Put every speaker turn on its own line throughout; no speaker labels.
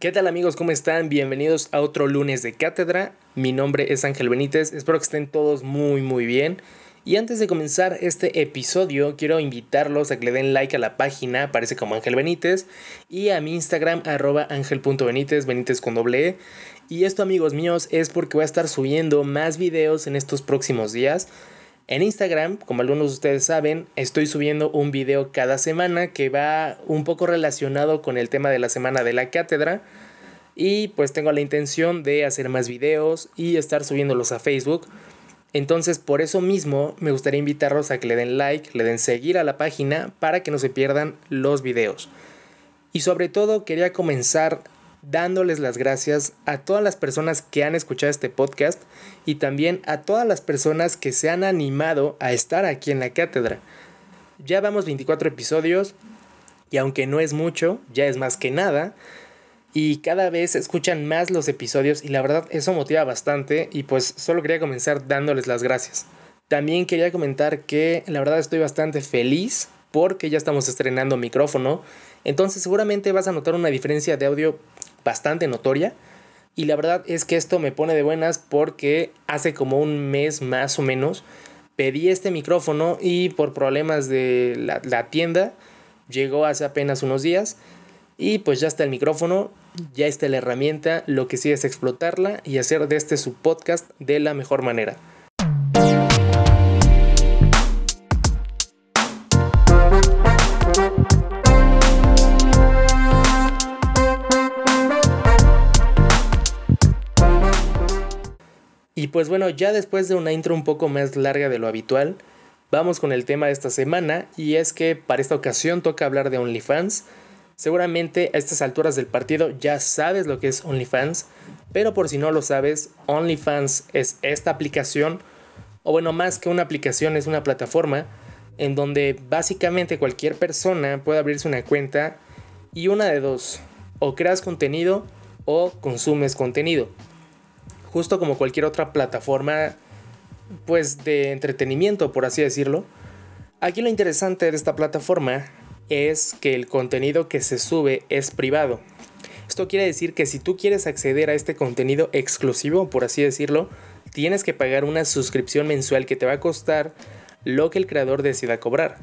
¿Qué tal amigos? ¿Cómo están? Bienvenidos a otro lunes de cátedra. Mi nombre es Ángel Benítez. Espero que estén todos muy muy bien. Y antes de comenzar este episodio, quiero invitarlos a que le den like a la página, aparece como Ángel Benítez, y a mi Instagram, arroba ángel.benítez, benítez con doble E. Y esto amigos míos es porque voy a estar subiendo más videos en estos próximos días. En Instagram, como algunos de ustedes saben, estoy subiendo un video cada semana que va un poco relacionado con el tema de la semana de la cátedra. Y pues tengo la intención de hacer más videos y estar subiéndolos a Facebook. Entonces por eso mismo me gustaría invitarlos a que le den like, le den seguir a la página para que no se pierdan los videos. Y sobre todo quería comenzar dándoles las gracias a todas las personas que han escuchado este podcast y también a todas las personas que se han animado a estar aquí en la cátedra. Ya vamos 24 episodios y aunque no es mucho, ya es más que nada. Y cada vez escuchan más los episodios y la verdad eso motiva bastante y pues solo quería comenzar dándoles las gracias. También quería comentar que la verdad estoy bastante feliz porque ya estamos estrenando micrófono. Entonces seguramente vas a notar una diferencia de audio bastante notoria. Y la verdad es que esto me pone de buenas porque hace como un mes más o menos pedí este micrófono y por problemas de la, tienda llegó hace apenas unos días. Y pues ya está el micrófono, ya está la herramienta, lo que sí es explotarla y hacer de este su podcast de la mejor manera. Y pues bueno, ya después de una intro un poco más larga de lo habitual, vamos con el tema de esta semana y es que para esta ocasión toca hablar de OnlyFans. Seguramente a estas alturas del partido ya sabes lo que es OnlyFans, pero por si no lo sabes, OnlyFans es esta aplicación, o bueno, más que una aplicación es una plataforma en donde básicamente cualquier persona puede abrirse una cuenta y una de dos, o creas contenido o consumes contenido justo como cualquier otra plataforma pues de entretenimiento, por así decirlo. Aquí lo interesante de esta plataforma es que el contenido que se sube es privado. Esto quiere decir que si tú quieres acceder a este contenido exclusivo, por así decirlo, tienes que pagar una suscripción mensual que te va a costar lo que el creador decida cobrar.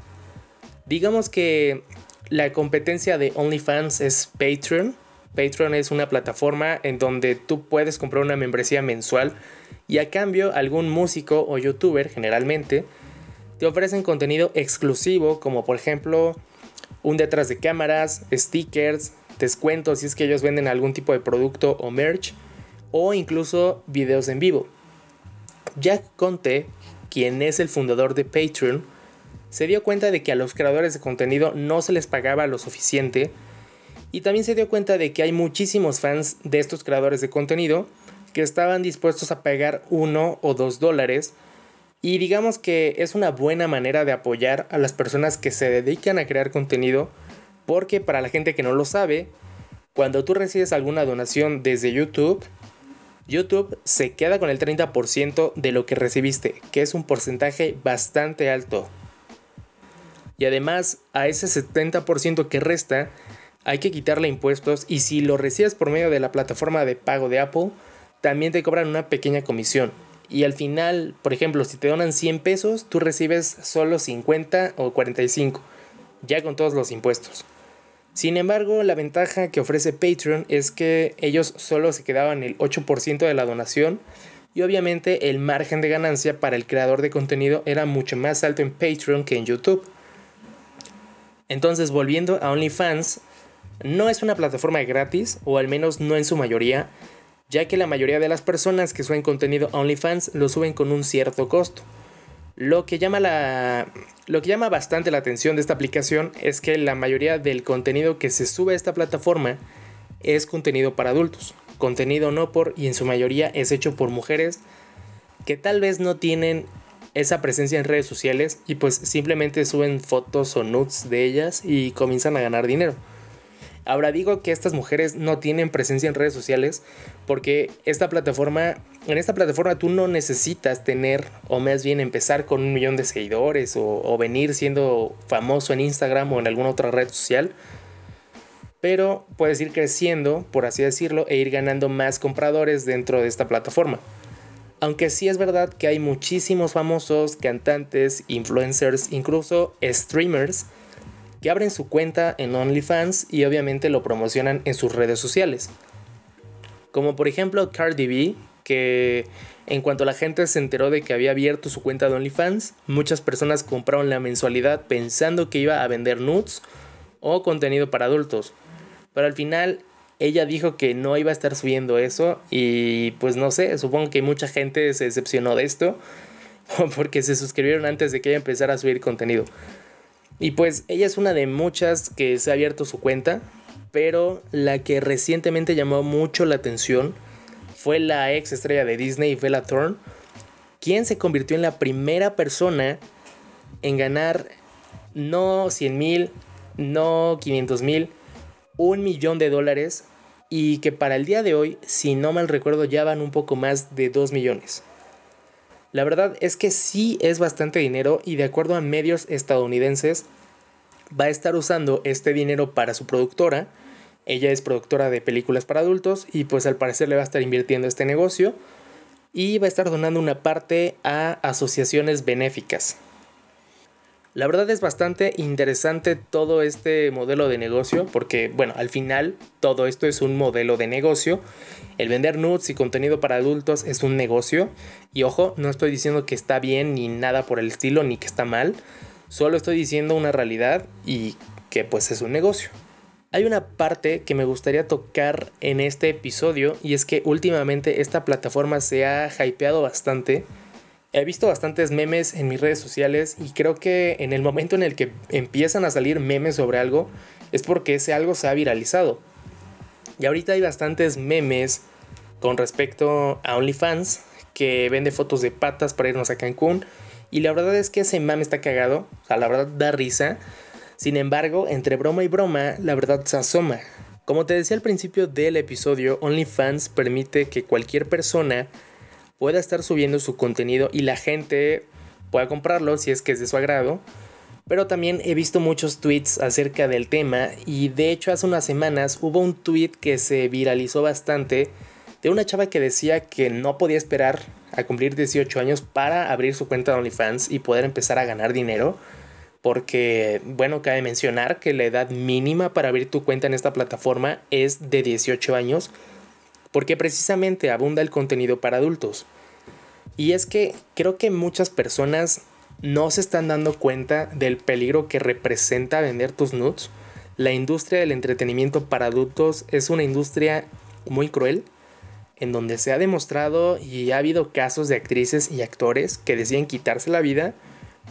Digamos que la competencia de OnlyFans es Patreon, Patreon es una plataforma en donde tú puedes comprar una membresía mensual y a cambio algún músico o youtuber generalmente te ofrecen contenido exclusivo como por ejemplo un detrás de cámaras, stickers, descuentos si es que ellos venden algún tipo de producto o merch o incluso videos en vivo. Jack Conte, quien es el fundador de Patreon, se dio cuenta de que a los creadores de contenido no se les pagaba lo suficiente y también se dio cuenta de que hay muchísimos fans de estos creadores de contenido que estaban dispuestos a pagar uno o dos dólares. Y digamos que es una buena manera de apoyar a las personas que se dedican a crear contenido. Porque para la gente que no lo sabe, cuando tú recibes alguna donación desde YouTube, YouTube se queda con el 30% de lo que recibiste, que es un porcentaje bastante alto. Y además, a ese 70% que resta, hay que quitarle impuestos y si lo recibes por medio de la plataforma de pago de Apple, también te cobran una pequeña comisión. Y al final, por ejemplo, si te donan 100 pesos, tú recibes solo 50 o 45, ya con todos los impuestos. Sin embargo, la ventaja que ofrece Patreon es que ellos solo se quedaban el 8% de la donación y obviamente el margen de ganancia para el creador de contenido era mucho más alto en Patreon que en YouTube. Entonces, volviendo a OnlyFans, no es una plataforma gratis, o al menos no en su mayoría, ya que la mayoría de las personas que suben contenido OnlyFans lo suben con un cierto costo. Lo que, llama la, lo que llama bastante la atención de esta aplicación es que la mayoría del contenido que se sube a esta plataforma es contenido para adultos, contenido no por y en su mayoría es hecho por mujeres que tal vez no tienen esa presencia en redes sociales y pues simplemente suben fotos o nudes de ellas y comienzan a ganar dinero. Ahora digo que estas mujeres no tienen presencia en redes sociales porque esta plataforma, en esta plataforma tú no necesitas tener o más bien empezar con un millón de seguidores o, venir siendo famoso en Instagram o en alguna otra red social. pero puedes ir creciendo, por así decirlo, e ir ganando más compradores dentro de esta plataforma. Aunque sí es verdad que hay muchísimos famosos, cantantes, influencers, incluso streamers, que abren su cuenta en OnlyFans y obviamente lo promocionan en sus redes sociales. Como por ejemplo Cardi B, que en cuanto la gente se enteró de que había abierto su cuenta de OnlyFans, muchas personas compraron la mensualidad pensando que iba a vender nudes o contenido para adultos. Pero al final ella dijo que no iba a estar subiendo eso y pues no sé, supongo que mucha gente se decepcionó de esto porque se suscribieron antes de que ella empezara a subir contenido. Y pues ella es una de muchas que se ha abierto su cuenta, pero la que recientemente llamó mucho la atención fue la ex estrella de Disney, Bella Thorne, quien se convirtió en la primera persona en ganar no 100 mil, no 500 mil, un millón de dólares y que para el día de hoy, si no mal recuerdo, ya van un poco más de 2 millones. La verdad es que sí es bastante dinero y de acuerdo a medios estadounidenses va a estar usando este dinero para su productora. Ella es productora de películas para adultos y pues al parecer le va a estar invirtiendo este negocio y va a estar donando una parte a asociaciones benéficas. La verdad es bastante interesante todo este modelo de negocio porque, bueno, al final todo esto es un modelo de negocio. El vender nudes y contenido para adultos es un negocio. Y ojo, no estoy diciendo que está bien ni nada por el estilo ni que está mal. Solo estoy diciendo una realidad y que pues es un negocio. Hay una parte que me gustaría tocar en este episodio y es que últimamente esta plataforma se ha hypeado bastante He visto bastantes memes en mis redes sociales y creo que en el momento en el que empiezan a salir memes sobre algo es porque ese algo se ha viralizado. Y ahorita hay bastantes memes con respecto a OnlyFans que vende fotos de patas para irnos a Cancún. Y la verdad es que ese meme está cagado. O sea, la verdad da risa. Sin embargo, entre broma y broma, la verdad se asoma. Como te decía al principio del episodio, OnlyFans permite que cualquier persona pueda estar subiendo su contenido y la gente pueda comprarlo si es que es de su agrado. Pero también he visto muchos tweets acerca del tema y de hecho hace unas semanas hubo un tweet que se viralizó bastante de una chava que decía que no podía esperar a cumplir 18 años para abrir su cuenta de OnlyFans y poder empezar a ganar dinero. Porque, bueno, cabe mencionar que la edad mínima para abrir tu cuenta en esta plataforma es de 18 años porque precisamente abunda el contenido para adultos. Y es que creo que muchas personas no se están dando cuenta del peligro que representa vender tus nudes. La industria del entretenimiento para adultos es una industria muy cruel, en donde se ha demostrado y ha habido casos de actrices y actores que deciden quitarse la vida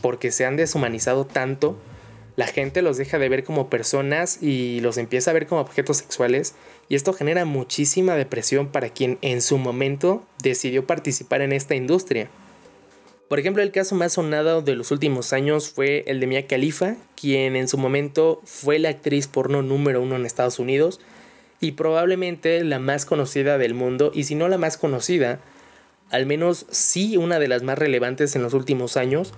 porque se han deshumanizado tanto la gente los deja de ver como personas y los empieza a ver como objetos sexuales y esto genera muchísima depresión para quien en su momento decidió participar en esta industria. Por ejemplo, el caso más sonado de los últimos años fue el de Mia Khalifa, quien en su momento fue la actriz porno número uno en Estados Unidos y probablemente la más conocida del mundo y si no la más conocida, al menos sí una de las más relevantes en los últimos años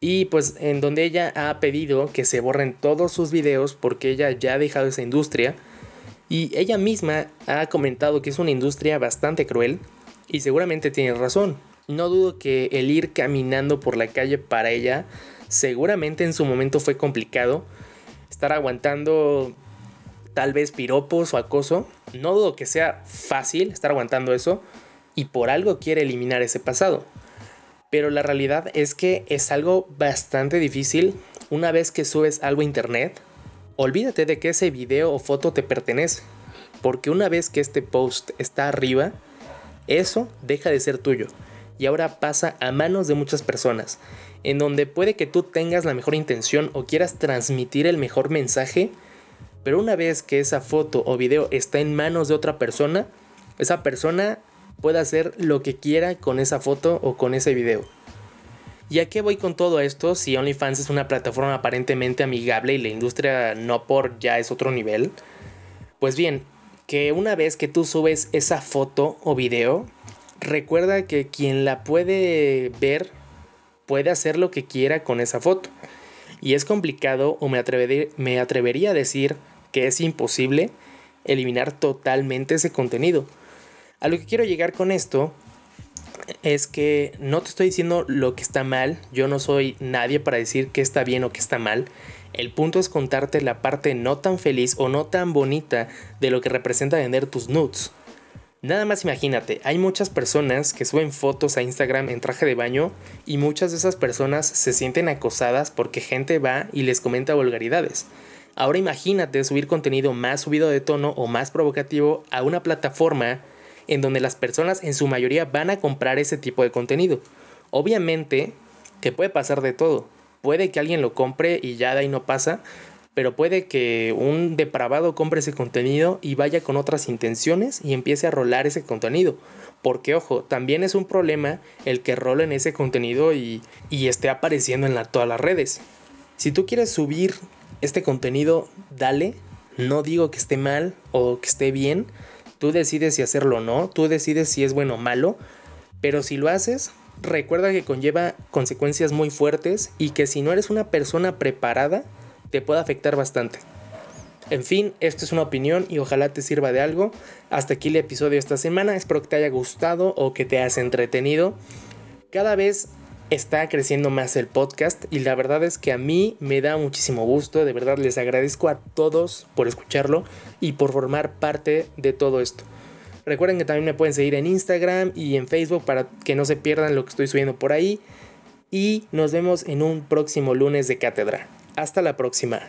y pues en donde ella ha pedido que se borren todos sus videos porque ella ya ha dejado esa industria y ella misma ha comentado que es una industria bastante cruel y seguramente tiene razón. No dudo que el ir caminando por la calle para ella seguramente en su momento fue complicado. Estar aguantando tal vez piropos o acoso. No dudo que sea fácil estar aguantando eso y por algo quiere eliminar ese pasado. Pero la realidad es que es algo bastante difícil una vez que subes algo a internet. Olvídate de que ese video o foto te pertenece. Porque una vez que este post está arriba, eso deja de ser tuyo. Y ahora pasa a manos de muchas personas. En donde puede que tú tengas la mejor intención o quieras transmitir el mejor mensaje. Pero una vez que esa foto o video está en manos de otra persona, esa persona pueda hacer lo que quiera con esa foto o con ese video. ¿Y a qué voy con todo esto si OnlyFans es una plataforma aparentemente amigable y la industria no por ya es otro nivel? Pues bien, que una vez que tú subes esa foto o video, recuerda que quien la puede ver puede hacer lo que quiera con esa foto. Y es complicado o me, me atrevería a decir que es imposible eliminar totalmente ese contenido. A lo que quiero llegar con esto es que no te estoy diciendo lo que está mal, yo no soy nadie para decir qué está bien o qué está mal. El punto es contarte la parte no tan feliz o no tan bonita de lo que representa vender tus nudes. Nada más imagínate, hay muchas personas que suben fotos a Instagram en traje de baño y muchas de esas personas se sienten acosadas porque gente va y les comenta vulgaridades. Ahora imagínate subir contenido más subido de tono o más provocativo a una plataforma en donde las personas en su mayoría van a comprar ese tipo de contenido. Obviamente que puede pasar de todo. Puede que alguien lo compre y ya de ahí no pasa, pero puede que un depravado compre ese contenido y vaya con otras intenciones y empiece a rolar ese contenido. Porque ojo, también es un problema el que rolen ese contenido y, y esté apareciendo en todas las redes. Si tú quieres subir este contenido, dale. No digo que esté mal o que esté bien, Tú decides si hacerlo o no, tú decides si es bueno o malo, pero si lo haces, recuerda que conlleva consecuencias muy fuertes y que si no eres una persona preparada, te puede afectar bastante. En fin, esto es una opinión y ojalá te sirva de algo. Hasta aquí el episodio de esta semana. Espero que te haya gustado o que te hayas entretenido. Cada vez está creciendo más el podcast y la verdad es que a mí me da muchísimo gusto, de verdad les agradezco a todos por escucharlo y por formar parte de todo esto. Recuerden que también me pueden seguir en Instagram y en Facebook para que no se pierdan lo que estoy subiendo por ahí y nos vemos en un próximo lunes de cátedra. Hasta la próxima.